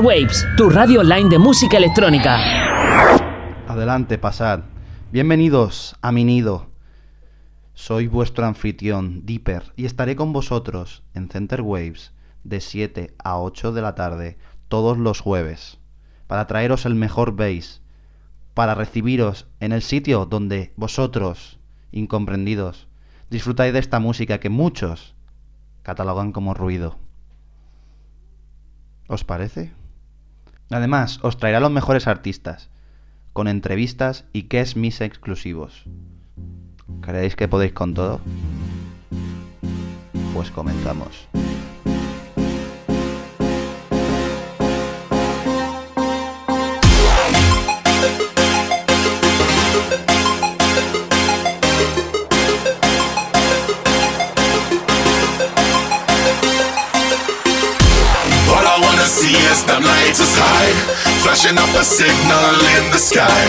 Waves, tu radio online de música electrónica. Adelante, pasad. Bienvenidos a mi nido. Soy vuestro anfitrión, Dipper, y estaré con vosotros en Center Waves de 7 a 8 de la tarde todos los jueves para traeros el mejor bass, para recibiros en el sitio donde vosotros, incomprendidos, disfrutáis de esta música que muchos catalogan como ruido. ¿Os parece? Además, os traerá los mejores artistas, con entrevistas y que es exclusivos. ¿Creéis que podéis con todo? Pues comenzamos. High, flashing up a signal in the sky.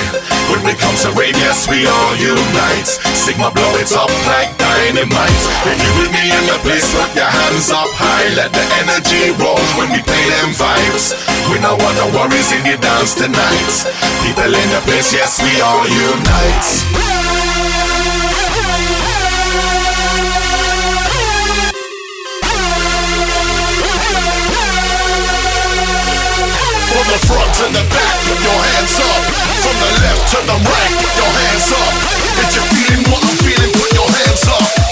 When we come to rave, yes, we all unite. Sigma blow it up like dynamite. If you with me in the place, put your hands up high. Let the energy roll when we play them vibes. We don't want no worries in the dance tonight. People in the place, yes, we all unite. Front to the back, your hands up. From the left to the right, your hands up. If you're feeling what I'm feeling, put your hands up.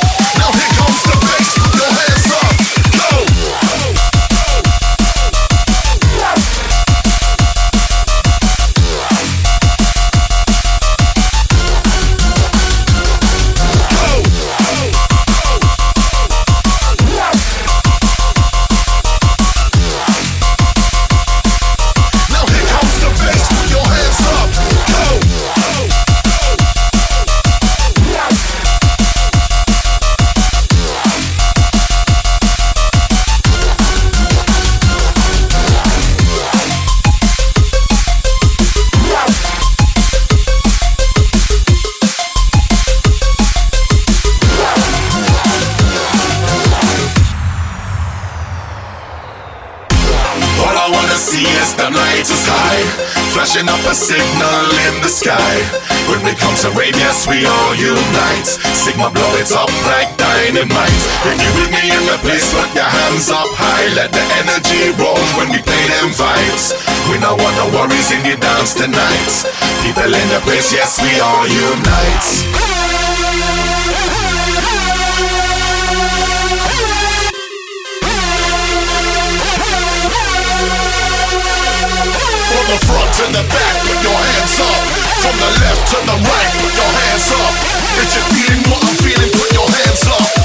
We all unite. From the front to the back, put your hands up. From the left to the right, put your hands up. If you're feeling what I'm feeling, put your hands up.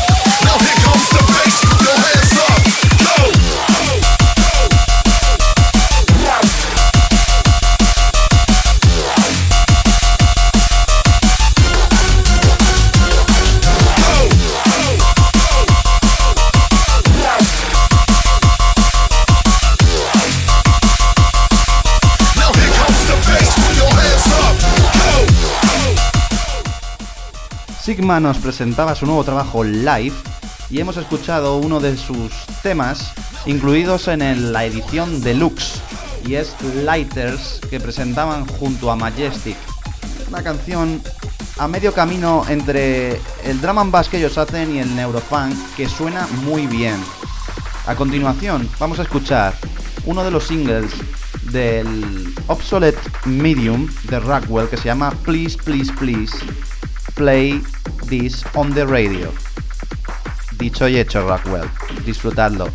Nos presentaba su nuevo trabajo live y hemos escuchado uno de sus temas incluidos en la edición deluxe y es Lighters que presentaban junto a Majestic. Una canción a medio camino entre el drum and bass que ellos hacen y el neurofunk que suena muy bien. A continuación vamos a escuchar uno de los singles del Obsolete Medium de Rockwell que se llama Please Please Please Play This on the Radio. Dicho y hecho, Rockwell. Disfrutadlo.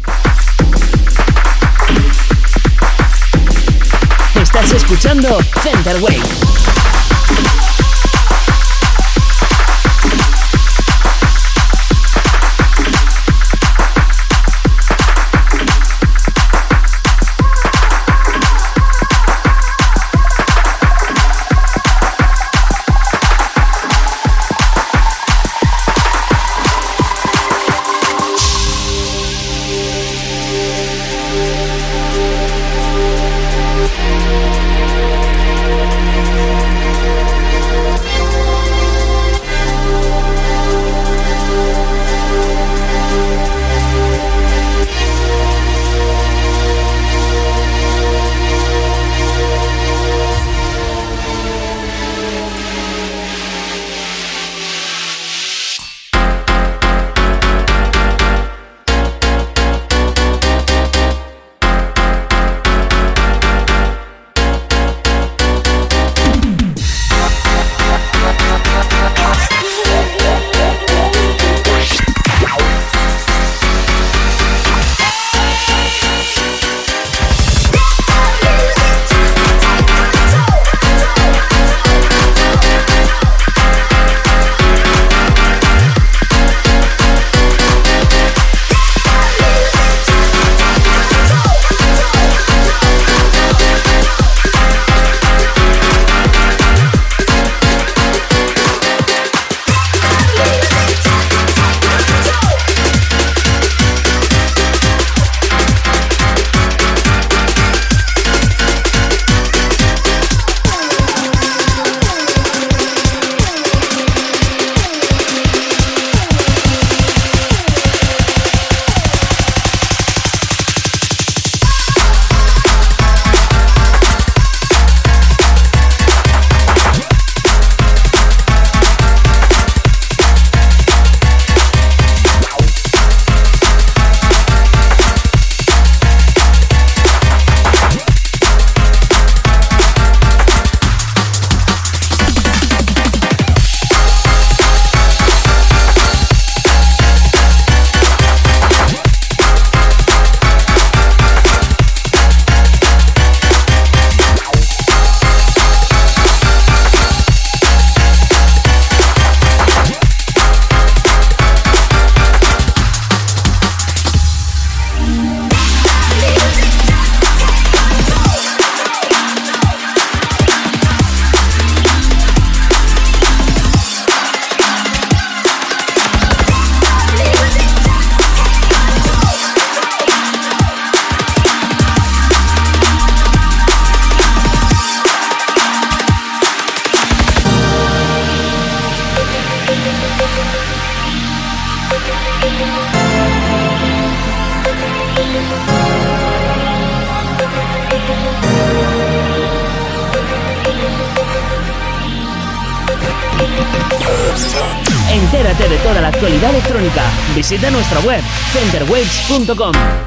Visita nuestra web centerwaves.com.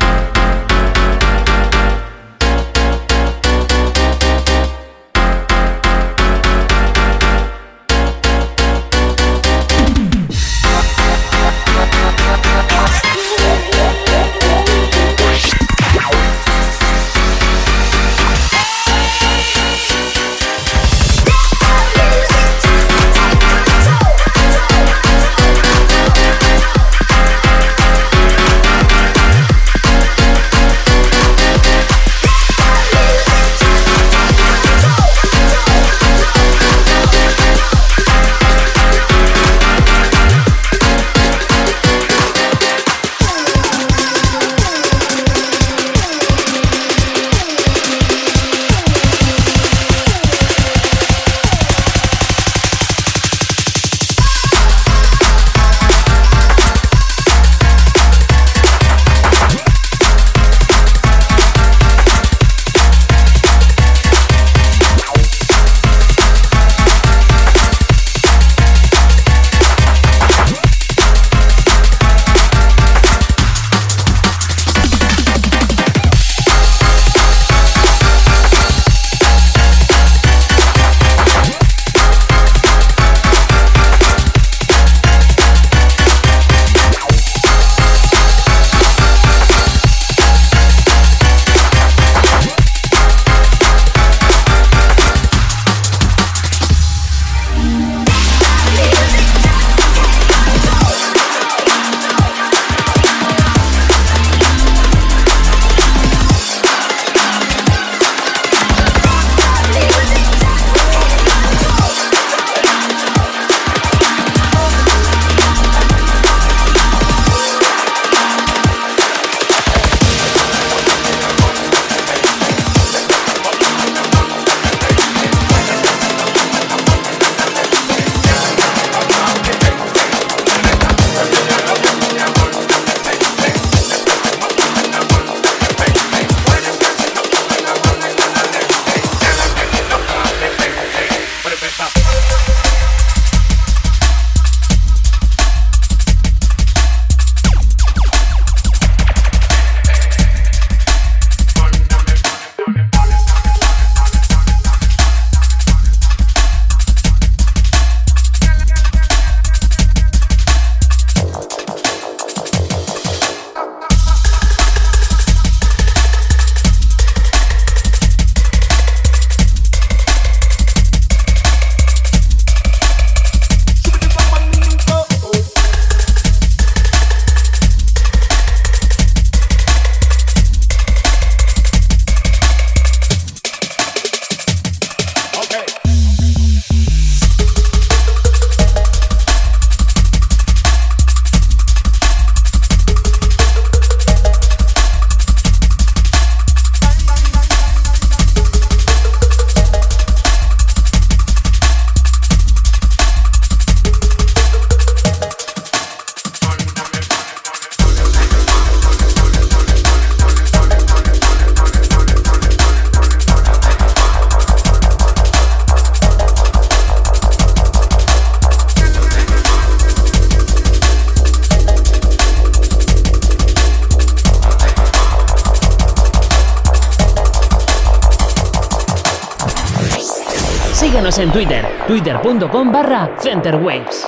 en Twitter, twitter.com barra centerwaves.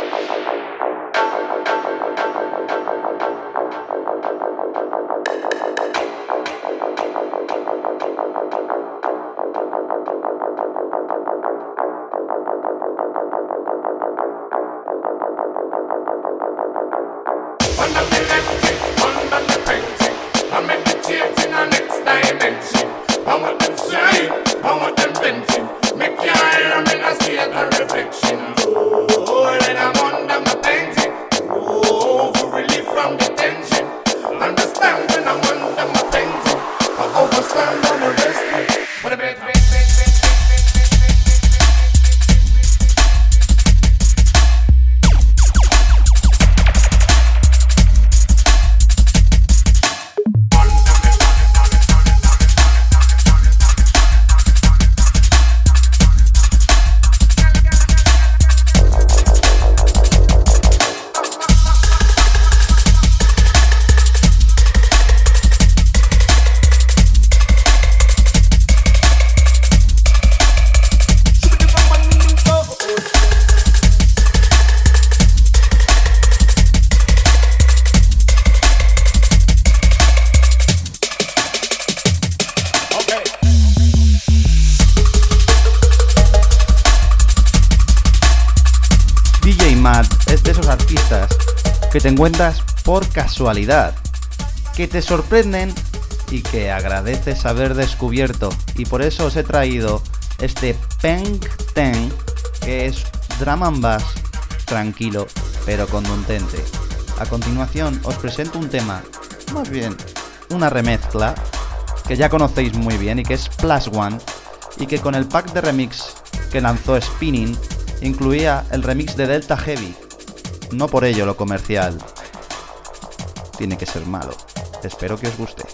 Encuentras por casualidad, que te sorprenden y que agradeces haber descubierto. Y por eso os he traído este Peng Ten, que es drum and bass tranquilo pero contundente. A continuación os presento un tema, más bien una remezcla, que ya conocéis muy bien y que es Plus One, y que con el pack de remix que lanzó Spinning incluía el remix de Delta Heavy. No por ello lo comercial. Tiene que ser malo. Espero que os guste.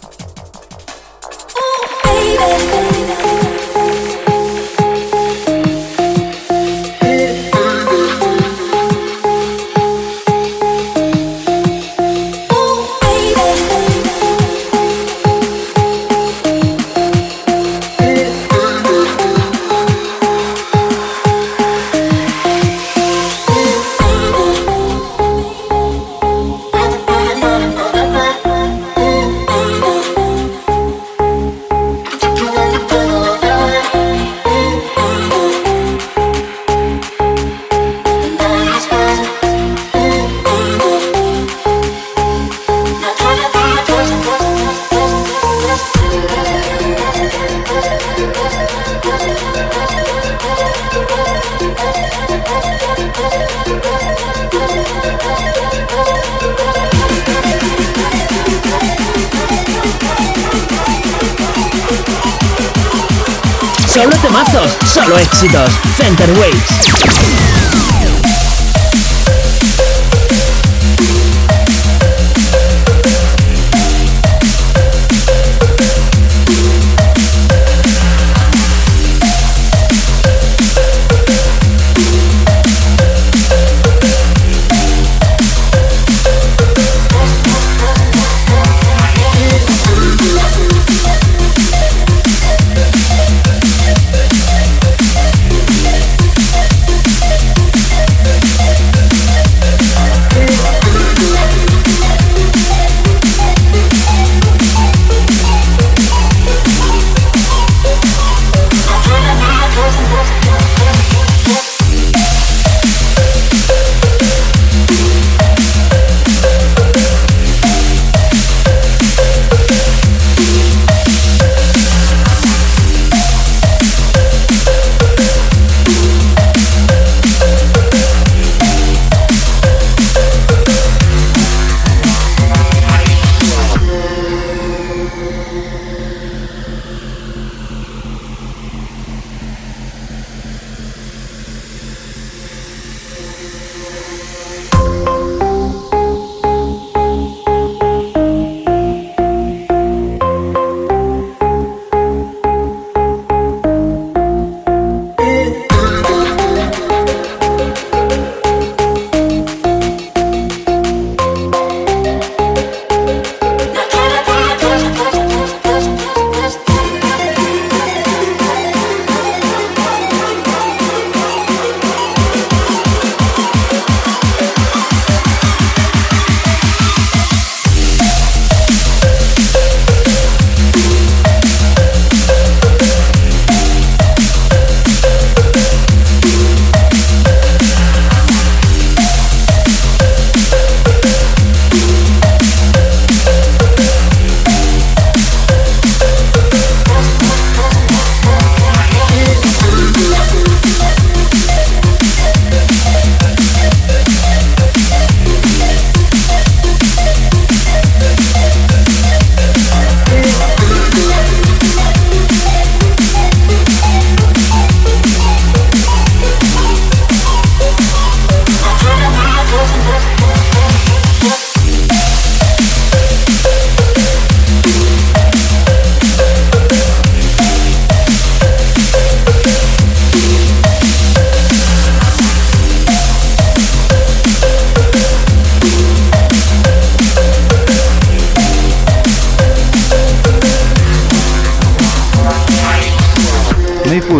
Center Waves.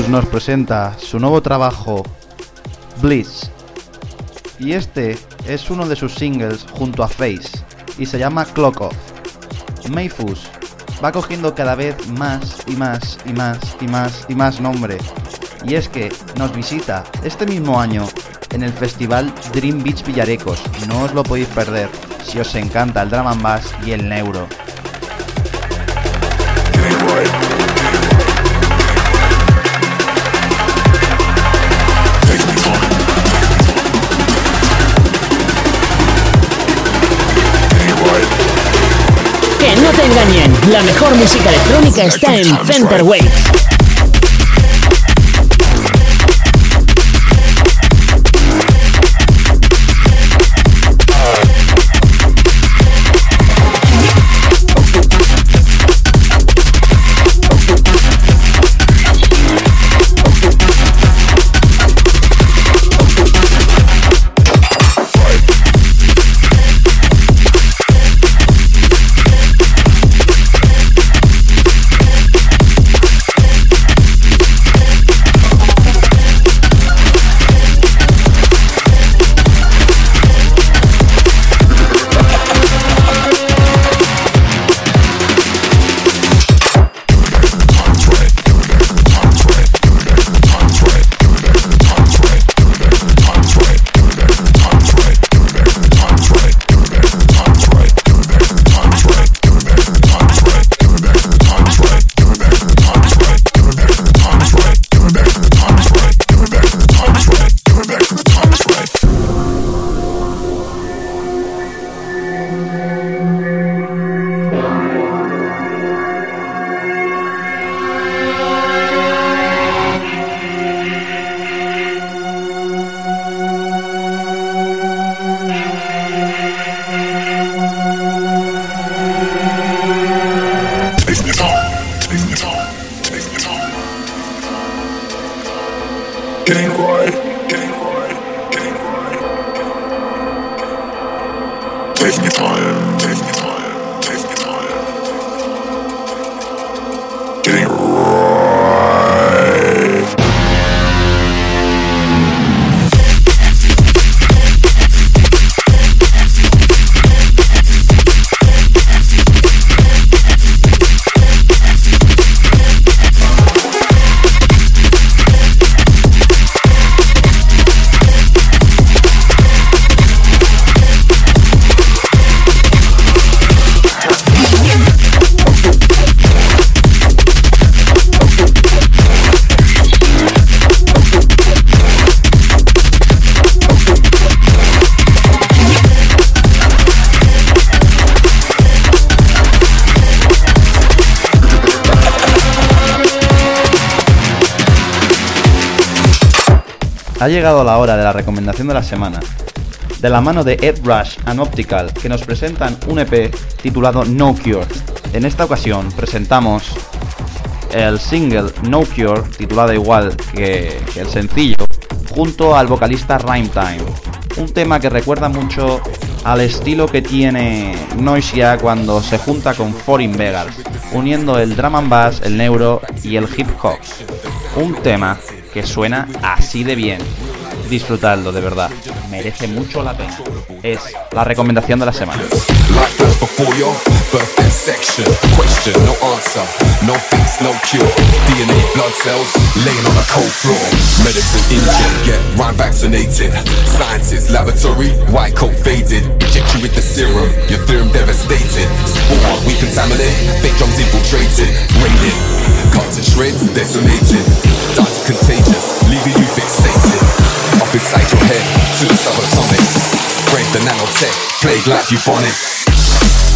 Nos presenta su nuevo trabajo, Bliss. Y este es uno de sus singles junto a Face y se llama Clock Off. Mayfus va cogiendo cada vez más y más y más y más y más nombre. Y es que nos visita este mismo año en el festival Dream Beach Villarecos. No os lo podéis perder. si os encanta el drum and bass y el neuro. Engañen, la mejor música electrónica está en Center Wave. Llegado la hora de la recomendación de la semana. De la mano de Ed Rush and Optical, que nos presentan un EP titulado No Cure. En esta ocasión presentamos el single No Cure, titulado igual que, el sencillo, junto al vocalista Rhyme Time. Un tema que recuerda mucho al estilo que tiene Noisia cuando se junta con Foreign Vegas, uniendo el drum and bass, el neuro y el hip hop. Un tema que suena así de bien. Disfrutadlo, de verdad. Merece mucho la pena. Es la recomendación de la semana. cut to shreds, decimated. Dark contagious, leaving you fixated. Inside your head, to the subatomic. Spread the nanotech, plague like bubonic.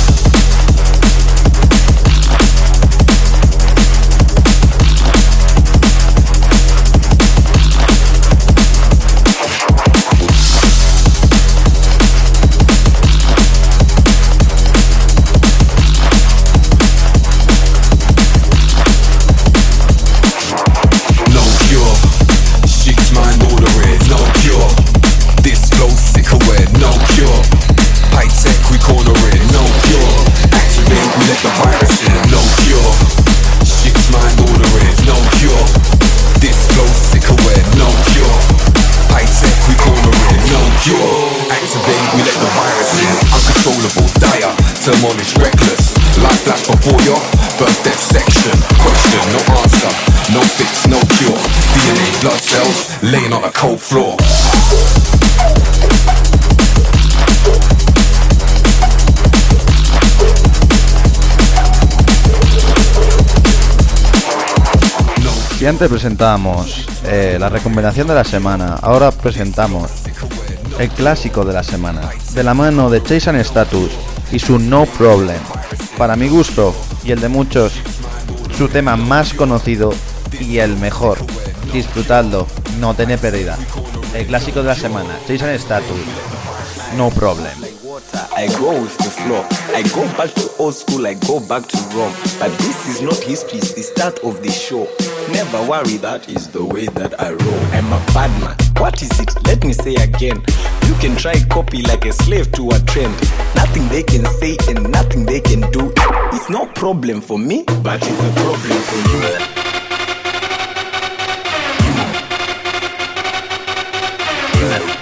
bottom on is reckless. Life flash before your birth death section. Question, no answer, no fix, no cure. DNA, blood cells, laying on a cold floor. Y antes presentábamos eh, la recomendación de la semana, ahora presentamos el clásico de la semana, de la mano de Chase and Status, y su No Problem. Para mi gusto y el de muchos, su tema más conocido y el mejor. Disfrutadlo, no tiene pérdida. El clásico de la semana, and Status, No Problem. I go back to old school, I go back to Rome. But this is not history, it's the start of the show. Never worry, that is the way that I roll. I'm a bad man. What is it? Let me say again. You can try copy like a slave to a trend. Nothing they can say and nothing they can do. It's no problem for me, but it's a problem for you.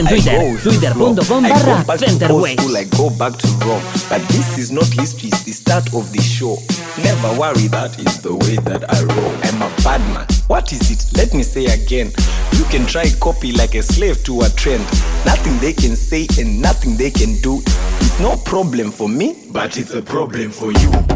En Twitter, twitter.com barra Centerwaves. I go back to Rome, but this is not history, it's the start of the show. Never worry, that is the way that I roll. I'm a bad man. What is it? Let me say again. You can try copy like a slave to a trend. Nothing they can say and nothing they can do. It's no problem for me, but it's a problem for you.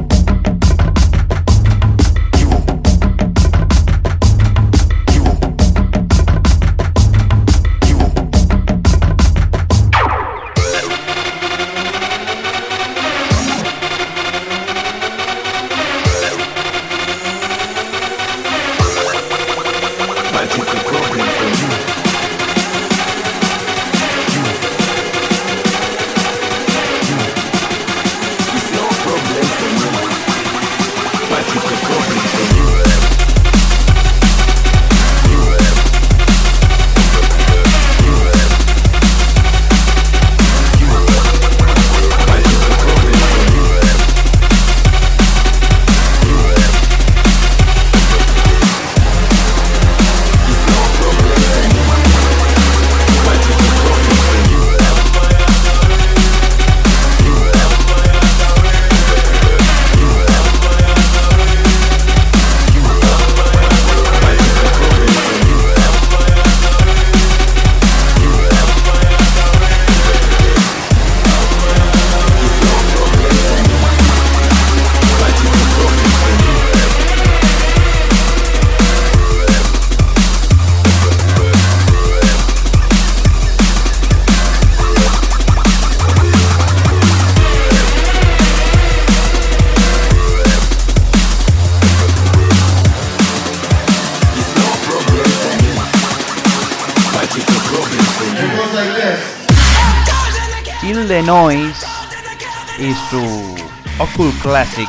Classic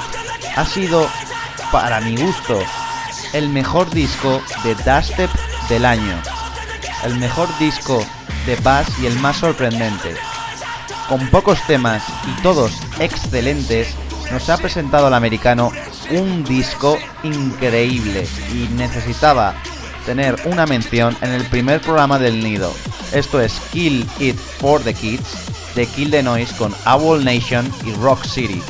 ha sido, para mi gusto, el mejor disco de dubstep del año. El mejor disco de bass y el más sorprendente. Con pocos temas y todos excelentes, nos ha presentado el americano un disco increíble y necesitaba tener una mención en el primer programa del nido. Esto es Kill It for the Kids de Kill the Noise con Owl Nation y Rock City.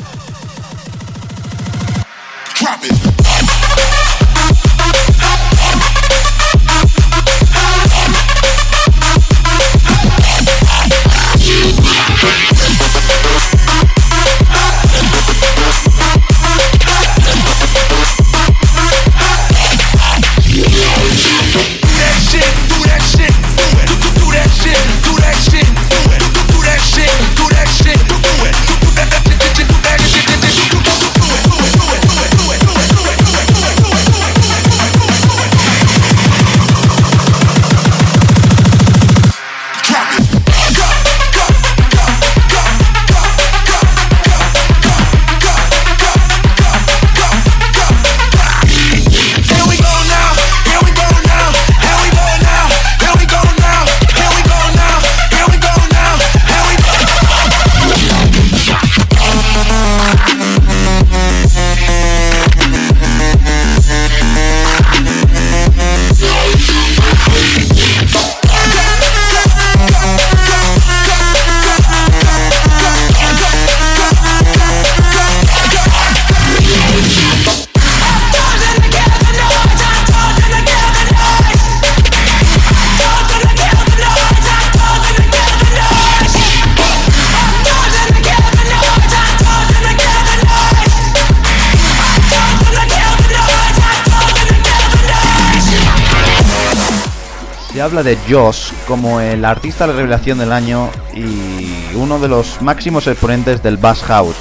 De Joss como el artista de revelación del año y uno de los máximos exponentes del Bass House.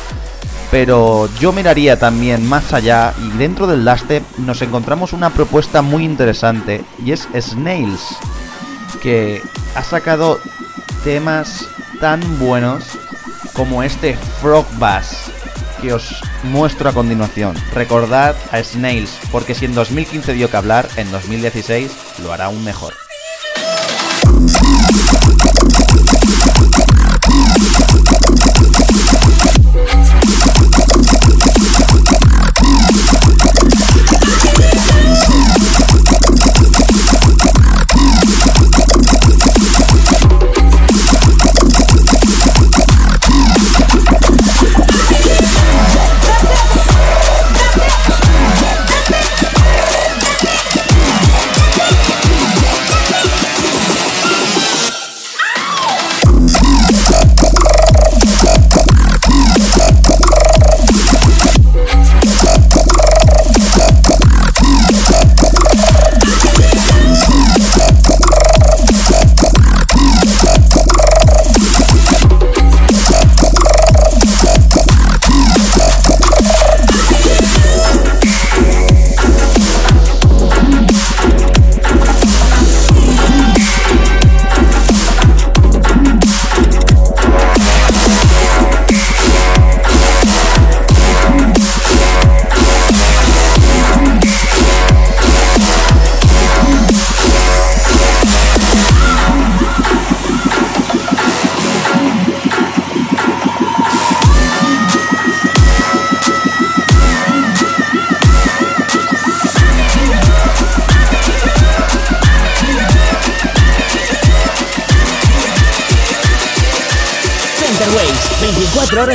Pero yo miraría también más allá y dentro del dubstep nos encontramos una propuesta muy interesante y es Snails, que ha sacado temas tan buenos como este Frog Bass que os muestro a continuación. Recordad a Snails, porque si en 2015 dio que hablar, en 2016 lo hará aún mejor. Thank you.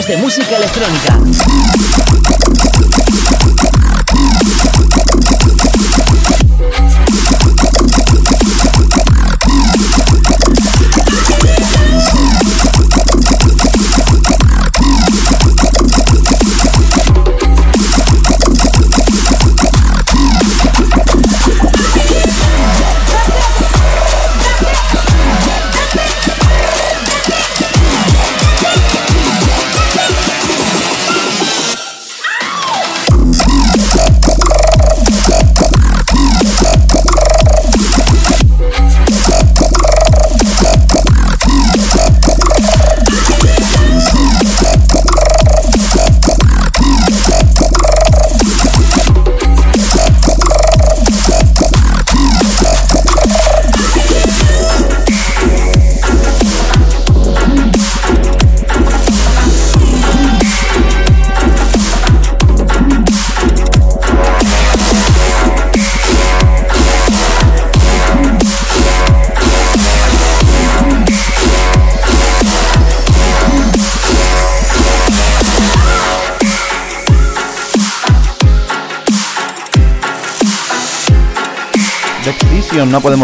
De música electrónica.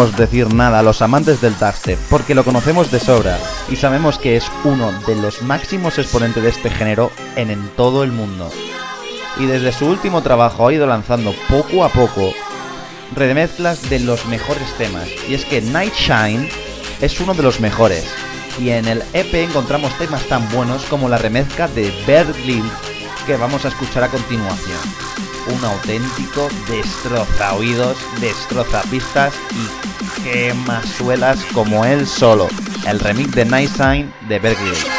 Decir nada a los amantes del dubstep porque lo conocemos de sobra y sabemos que es uno de los máximos exponentes de este género en, todo el mundo. Y desde su último trabajo ha ido lanzando poco a poco remezclas de los mejores temas. Y es que Night Shine es uno de los mejores. Y en el EP encontramos temas tan buenos como la remezcla de Bird que vamos a escuchar a continuación un auténtico destroza oídos, destroza pistas y quema suelas como él solo. El remix de Night Sign de Berkeley.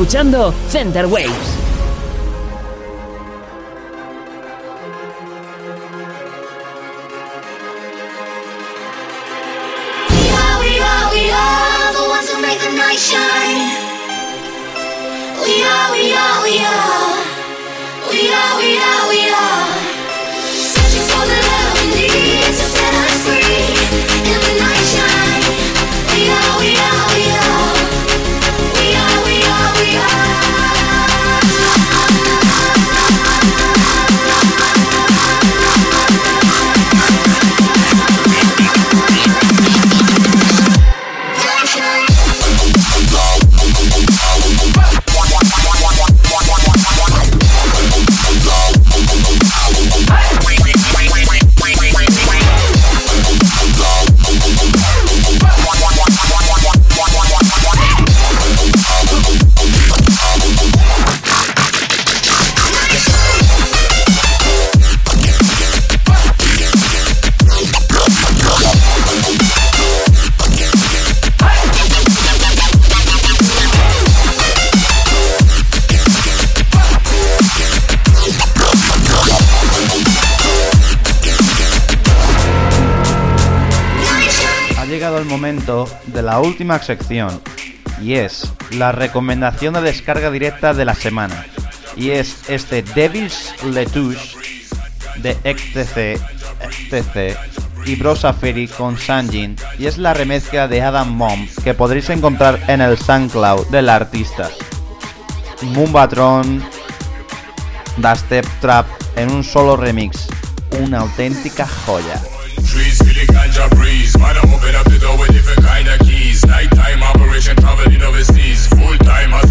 Escuchando Center Waves. de la última sección y es la recomendación de descarga directa de la semana. Y es este Devil's Letouche de XTC, XTC y brosaferry con Sanjin y es la remezcla de Adam Bomb que podréis encontrar en el SoundCloud del artista. Mumbatron, Da Step Trap en un solo remix, una auténtica joya. know with different kind of keys. Nighttime operation traveling overseas. Full time hustle.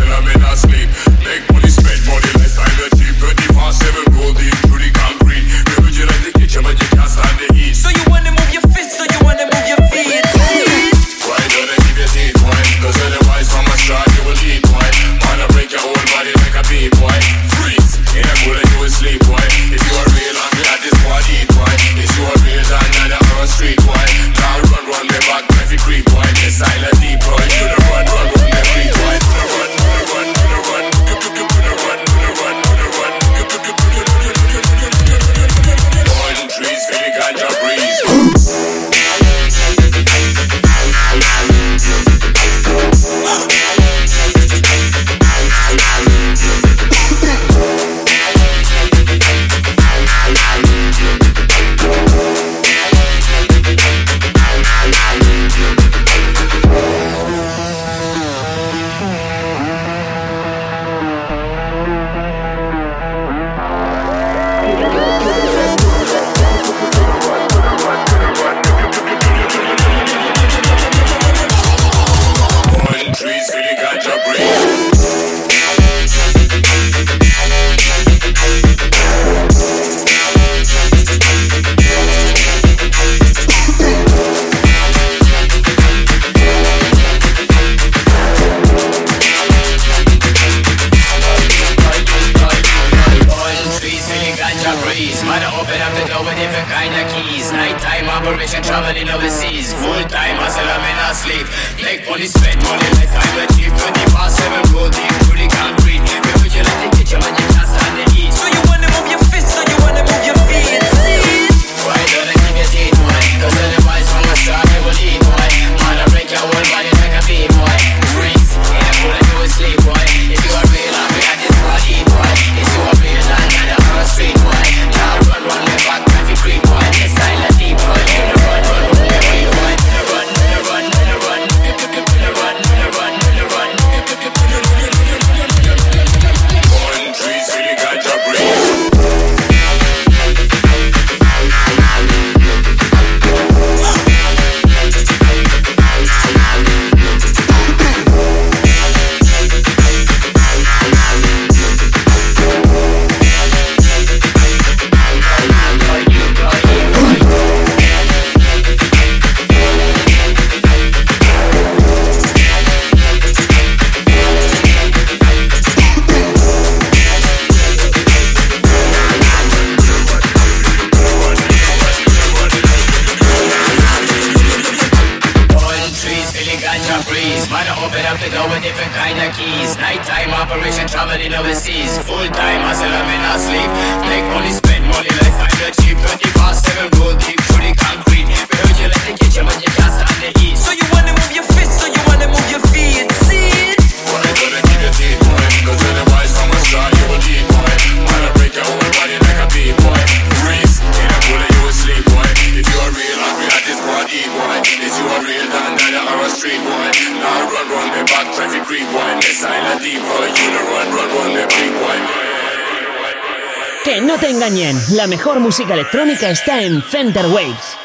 Música electrónica está en Center Waves.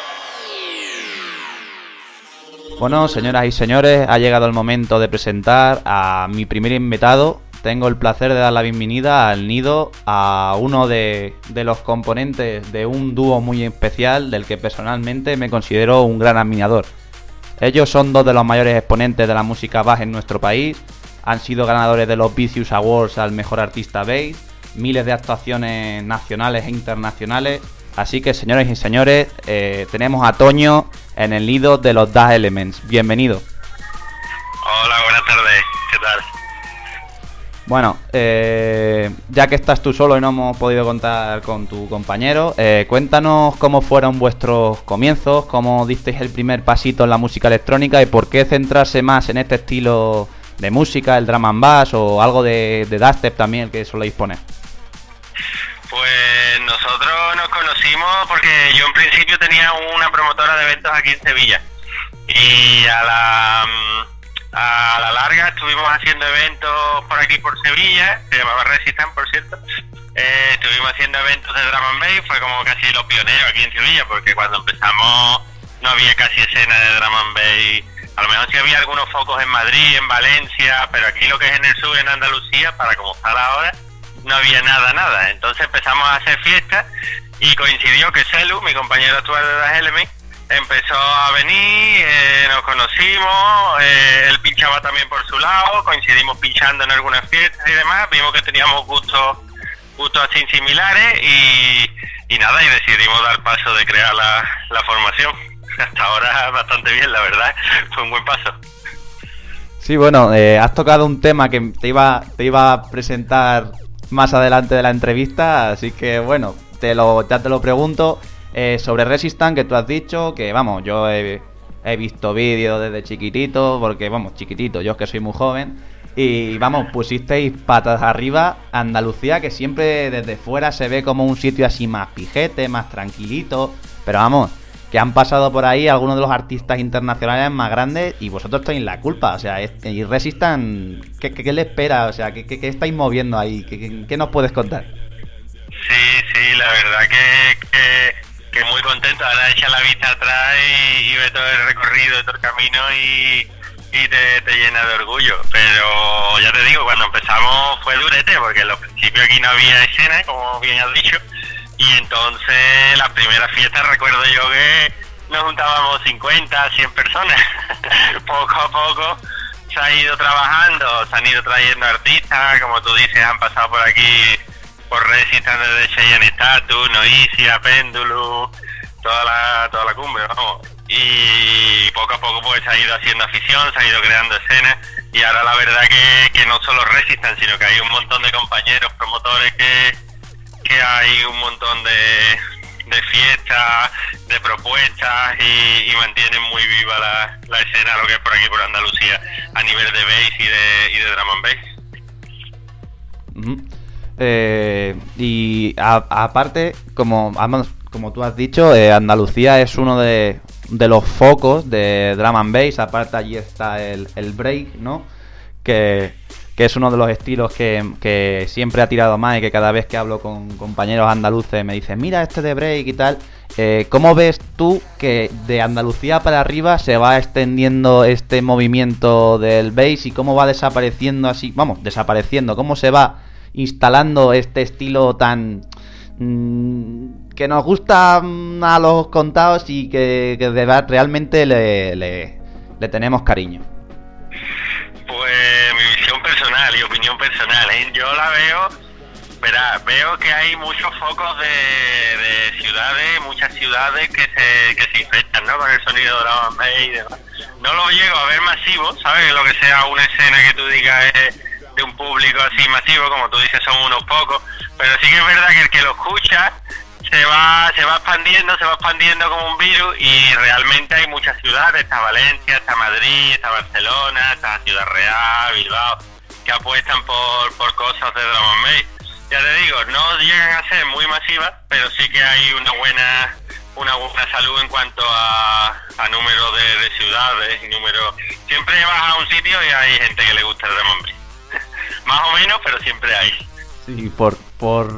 Bueno, señoras y señores, ha llegado el momento de presentar a mi primer invitado. Tengo el placer de dar la bienvenida al nido a uno de, de los componentes de un dúo muy especial del que personalmente me considero un gran admirador. Ellos son dos de los mayores exponentes de la música bass en nuestro país, han sido ganadores de los Vicious Awards al mejor artista bass, miles de actuaciones nacionales e internacionales. Así que, señores y señores, eh, tenemos a Toño en el nido de los Das Elements. Bienvenido. Hola, buenas tardes. ¿Qué tal? Bueno, eh, ya que estás tú solo y no hemos podido contar con tu compañero, eh, cuéntanos cómo fueron vuestros comienzos, cómo disteis el primer pasito en la música electrónica y por qué centrarse más en este estilo de música, el drum and bass o algo de, de dubstep también que soléis poner. Pues nosotros nos conocimos porque yo en principio tenía una promotora de eventos aquí en Sevilla y a la mm, a la larga estuvimos haciendo eventos por aquí por Sevilla, se llamaba Resistan por cierto. Eh, estuvimos haciendo eventos de drum and bass, fue como casi lo pionero aquí en Sevilla porque cuando empezamos no había casi escena de drum and bass. A lo mejor sí había algunos focos en Madrid, en Valencia, pero aquí lo que es en el sur, en Andalucía, para como está ahora, no había nada, nada. Entonces empezamos a hacer fiestas y coincidió que Celu, mi compañero actual de las Element, empezó a venir, eh, nos conocimos, eh, él pinchaba también por su lado, coincidimos pinchando en algunas fiestas y demás, vimos que teníamos gustos gustos así similares y, y nada, y decidimos dar paso de crear la, la formación. Hasta ahora bastante bien, la verdad, fue un buen paso. Sí, bueno, eh, has tocado un tema que te iba, te iba a presentar más adelante de la entrevista, así que bueno, te lo, ya te lo pregunto. Eh, sobre Resistant, que tú has dicho, que vamos, yo he, he visto vídeos desde chiquitito, porque vamos, chiquitito, yo es que soy muy joven. Y vamos, pusisteis patas arriba Andalucía, que siempre desde fuera se ve como un sitio así más pijete, más tranquilito. Pero vamos, que han pasado por ahí algunos de los artistas internacionales más grandes y vosotros tenéis la culpa. O sea, y Resistan, ¿qué, qué, qué le espera? O sea, ¿qué, qué, qué estáis moviendo ahí? ¿Qué, qué- nos puedes contar? Sí, sí, la verdad que, que, que muy contento. Ahora echa la vista atrás y, y ve todo el recorrido, todo el camino y, y te, te llena de orgullo. Pero ya te digo, cuando empezamos fue durete, porque en los principios aquí no había escena, como bien has dicho. Y entonces las primeras fiestas recuerdo yo que nos juntábamos 50, 100 personas. poco a poco se ha ido trabajando, se han ido trayendo artistas, como tú dices, han pasado por aquí por Resistant de Cheyenne Status, Noisia, Pendulum, toda la, toda la cumbre, vamos. Y poco a poco pues se ha ido haciendo afición, se ha ido creando escenas y ahora la verdad que, que no solo Resistant, sino que hay un montón de compañeros, promotores que, que hay un montón de, de fiestas, de propuestas y, y mantienen muy viva la, la escena, lo que es por aquí, por Andalucía, a nivel de bass y de, y de bass. Eh, y aparte, como, como tú has dicho, eh, Andalucía es uno de, de los focos de drum and. Aparte allí está el, el break, ¿no? Que, que es uno de los estilos que, siempre ha tirado más y que cada vez que hablo con compañeros andaluces me dicen, mira este de break y tal. Eh, ¿Cómo ves tú que de Andalucía para arriba se va extendiendo este movimiento del bass y cómo va desapareciendo así? Vamos, desapareciendo, ¿cómo se va instalando este estilo tan mm, que nos gusta mm, a los contados y que, de realmente le, le- tenemos cariño. Pues y opinión personal, ¿eh? yo la veo, verá, veo que hay muchos focos de, de ciudades, muchas ciudades que se, que se infectan, ¿no? Con el sonido de la banda y demás. No lo llego a ver masivo, ¿sabes? Lo que sea una escena que tú digas es de un público así masivo, como tú dices, son unos pocos, pero sí que es verdad que el que lo escucha se va se va expandiendo, se va expandiendo como un virus y realmente hay muchas ciudades, está Valencia, está Madrid, está Barcelona, está Ciudad Real, Bilbao, que apuestan por, por cosas de and bass. Ya te digo, no llegan a ser muy masivas, pero sí que hay una buena una buena salud en cuanto a, número de, de ciudades y número... Siempre vas a un sitio y hay gente que le gusta el and bass. Más o menos, pero siempre hay. Sí, por, por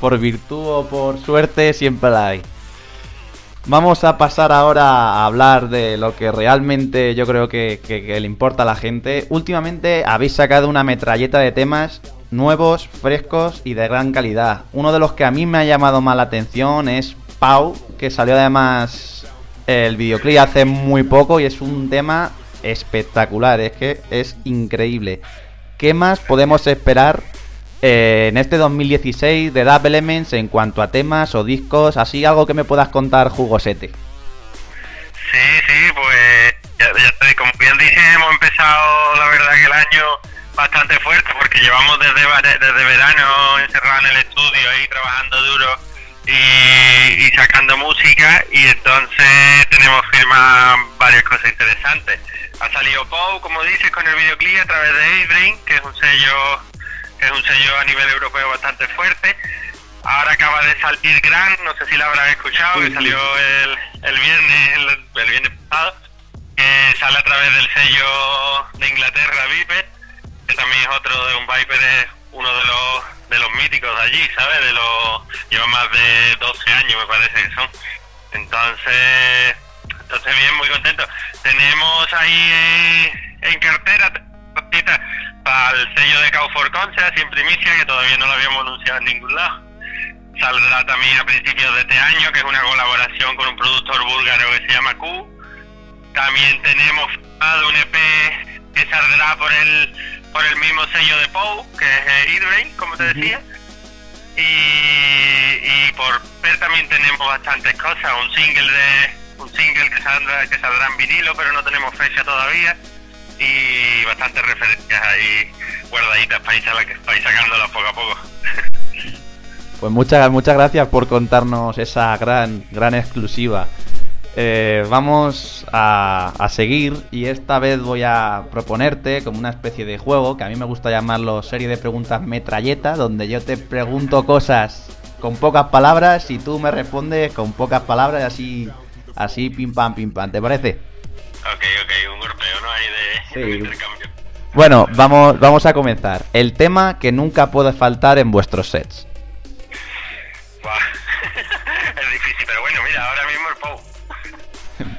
por virtud o por suerte siempre la hay. Vamos a pasar ahora a hablar de lo que realmente yo creo que, le importa a la gente. Últimamente habéis sacado una metralleta de temas nuevos, frescos y de gran calidad. Uno de los que a mí me ha llamado más la atención es Pau, que salió además el videoclip hace muy poco y es un tema espectacular, es que es increíble. ¿Qué más podemos esperar eh, en este 2016 de Dub Elements en cuanto a temas o discos, así algo que me puedas contar jugosete. Sí, sí, pues ya, como bien dices, hemos empezado la verdad que el año bastante fuerte porque llevamos desde, desde verano encerrado en el estudio ahí trabajando duro y, sacando música y entonces tenemos firmado varias cosas interesantes. Ha salido Pau, como dices, con el videoclip a través de A-Brain, que es un sello es un sello a nivel europeo bastante fuerte. Ahora acaba de salir Gran, no sé si la habrás escuchado, que salió el, el viernes, el, viernes pasado, que sale a través del sello de Inglaterra, Viper, que también es otro de un Viper, es uno de los de los míticos de allí, ¿sabes? De los lleva más de 12 años me parece que son. Entonces, entonces bien, muy contento. Tenemos ahí en cartera al sello de Cow for Concerts en primicia, que todavía no lo habíamos anunciado en ningún lado. Saldrá también a principios de este año, que es una colaboración con un productor búlgaro que se llama Q. También tenemos un EP que saldrá por el por el mismo sello de Poe, que es Idbrain, como te decía. Y, y por ver también tenemos bastantes cosas, un single de un single que saldrá, que saldrá en vinilo, pero no tenemos fecha todavía y bastantes referencias ahí guardaditas para ir, para sacándolas poco a poco. Pues muchas, muchas gracias por contarnos esa gran, gran exclusiva. Eh, vamos a, a, seguir y esta vez voy a proponerte como una especie de juego que a mí me gusta llamarlo serie de preguntas metralleta, donde yo te pregunto cosas con pocas palabras y tú me respondes con pocas palabras y así, así pim pam pim pam. ¿Te parece? Ok, ok, Bueno, vamos, vamos a comenzar. El tema que nunca puede faltar en vuestros sets. es difícil, pero bueno, mira, ahora mismo el Pou.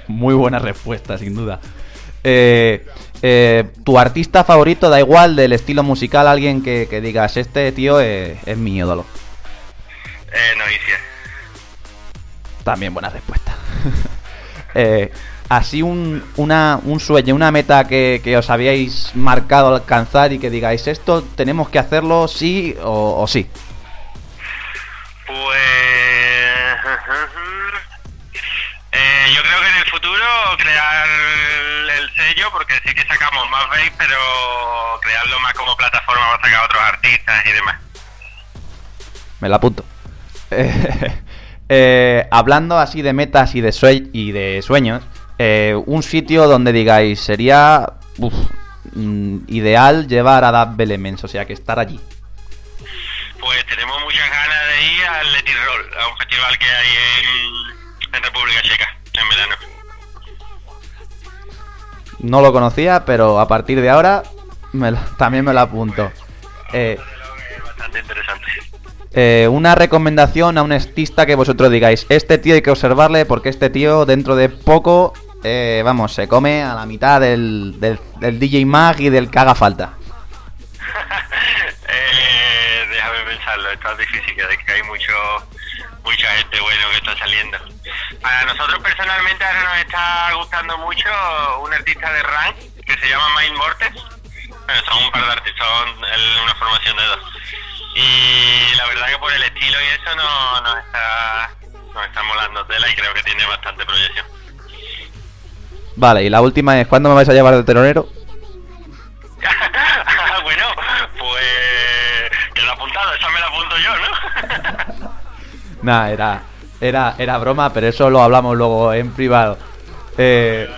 Muy buena respuesta, sin duda. Eh, eh, tu artista favorito, da igual del estilo musical, alguien que, digas, este tío es, es mi ídolo. Eh. También buena respuesta. eh, así un, una, un sueño, una meta que, os habíais marcado alcanzar y que digáis, esto tenemos que hacerlo sí o, sí? Pues... Eh, yo creo que en el futuro crear el sello, porque sí que sacamos más veis, pero crearlo más como plataforma para sacar a otros artistas y demás. Me la apunto. Eh, hablando así de metas y de, y de sueños, eh, un sitio donde digáis, sería mm, ideal llevar a Dab Elements, o sea, que estar allí. Pues tenemos muchas ganas de ir al Leti Roll, a un festival que hay en, República Checa, en verano. No lo conocía, pero a partir de ahora también me lo apunto. Eh, bastante interesante. Eh, una recomendación a un artista que vosotros digáis, este tío hay que observarle porque este tío dentro de poco eh, vamos, se come a la mitad del, del, DJ Mag y del que haga falta. eh, déjame pensarlo, está difícil, que hay mucho, mucha gente bueno que está saliendo. A nosotros personalmente ahora nos está gustando mucho un artista de rank que se llama Mind Mortes. son un par de artistas, son una formación de dos. Y la verdad que por el estilo y eso no, nos, está, nos está molando tela y creo que tiene bastante proyección. Vale, y la última es, ¿cuándo me vais a llevar de telonero? bueno, pues que lo apuntado, esa me la apunto yo, ¿no? Nada, era, era, era broma, pero eso lo hablamos luego en privado. Eh,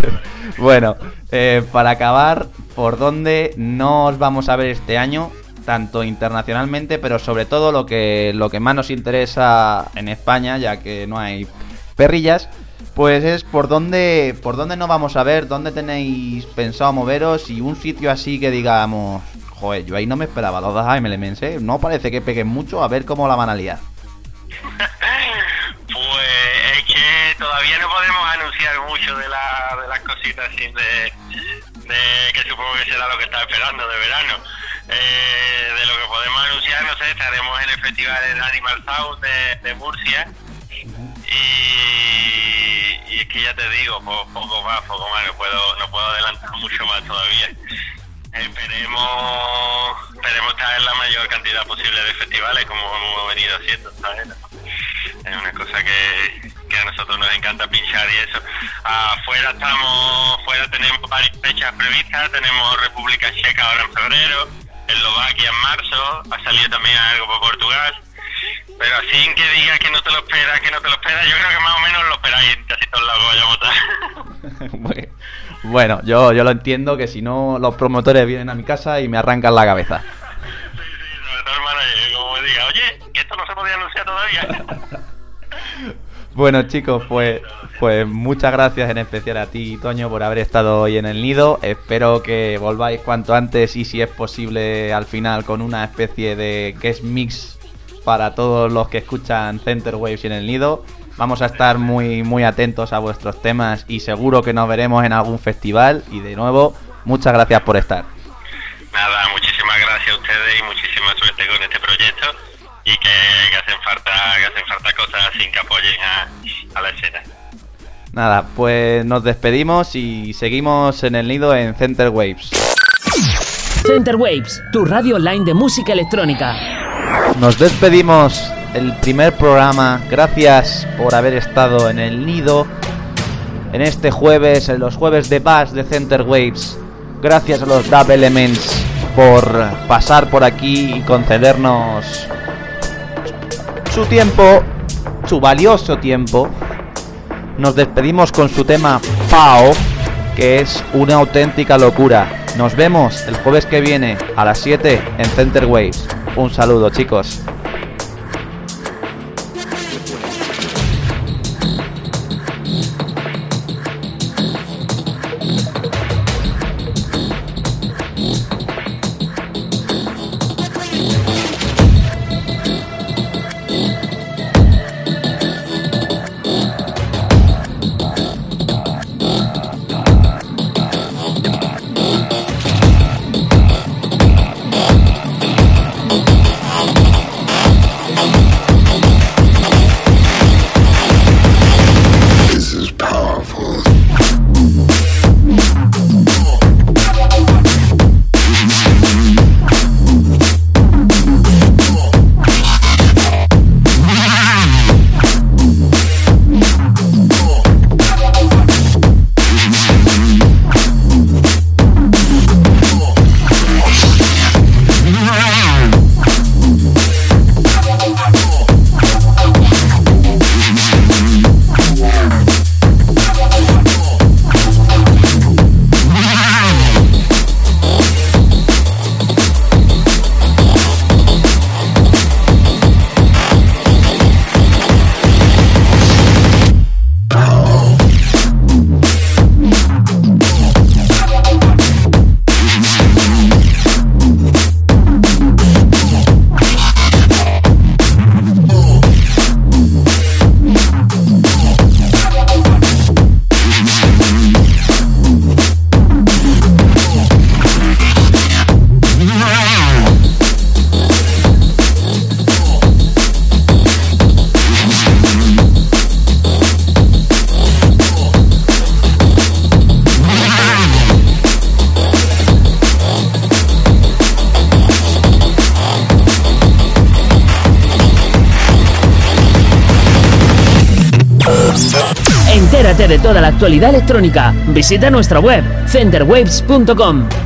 bueno, eh, para acabar, ¿por dónde no os vamos a ver este año? Tanto internacionalmente, pero sobre todo lo que, lo que más nos interesa en España, ya que no hay perrillas, pues es por dónde, por dónde nos vamos a ver, dónde tenéis pensado moveros y un sitio así que digamos, joder, yo ahí no me esperaba los dos AM Elements, ¿eh? No parece que peguen mucho, a ver cómo la van a liar. Pues es que todavía no podemos anunciar mucho de, la, de las cositas sin de, que supongo que será lo que está esperando de verano. Eh, de lo que podemos anunciar, no sé, estaremos en el festival de Animal Sound de, de Murcia y es que ya te digo, po- poco más, poco más, no puedo, no puedo adelantar mucho más todavía. Esperemos, esperemos estar en la mayor cantidad posible de festivales como hemos venido haciendo, ¿sabes? Es una cosa que, a nosotros nos encanta pinchar y eso. Afuera estamos, fuera tenemos varias fechas previstas, tenemos República Checa ahora en febrero, Eslovaquia en marzo, ha salido también algo por Portugal. Pero así que digas que no te lo esperas, que no te lo esperas, yo creo que más o menos lo esperáis casi todos lados bueno, yo, yo lo entiendo que si no, los promotores vienen a mi casa y me arrancan la cabeza. Sobre todo, hermano, como me diga, oye, que esto no se podía anunciar todavía. Bueno chicos, pues, pues muchas gracias en especial a ti, Toño, por haber estado hoy en el nido. Espero que volváis cuanto antes y si es posible al final con una especie de guest mix para todos los que escuchan Center Waves y en el nido. Vamos a estar muy, muy atentos a vuestros temas y seguro que nos veremos en algún festival. Y de nuevo, muchas gracias por estar. Nada, muchísimas gracias a ustedes y muchísima suerte con este proyecto y que, que hacen falta que hacen falta cosas así que apoyen a, a la escena. Nada, pues nos despedimos y seguimos en el nido en Center Waves. Center Waves, tu radio online de música electrónica. Nos despedimos el primer programa. Gracias por haber estado en el nido. En este jueves, en los jueves de Bass de Center Waves. Gracias a los Dub Elements por pasar por aquí y concedernos su tiempo, su valioso tiempo. Nos despedimos con su tema Pao, que es una auténtica locura. Nos vemos el jueves que viene a las 7 en Center Waves. Un saludo, chicos. La actualidad electrónica. Visita nuestra web centerwaves.com.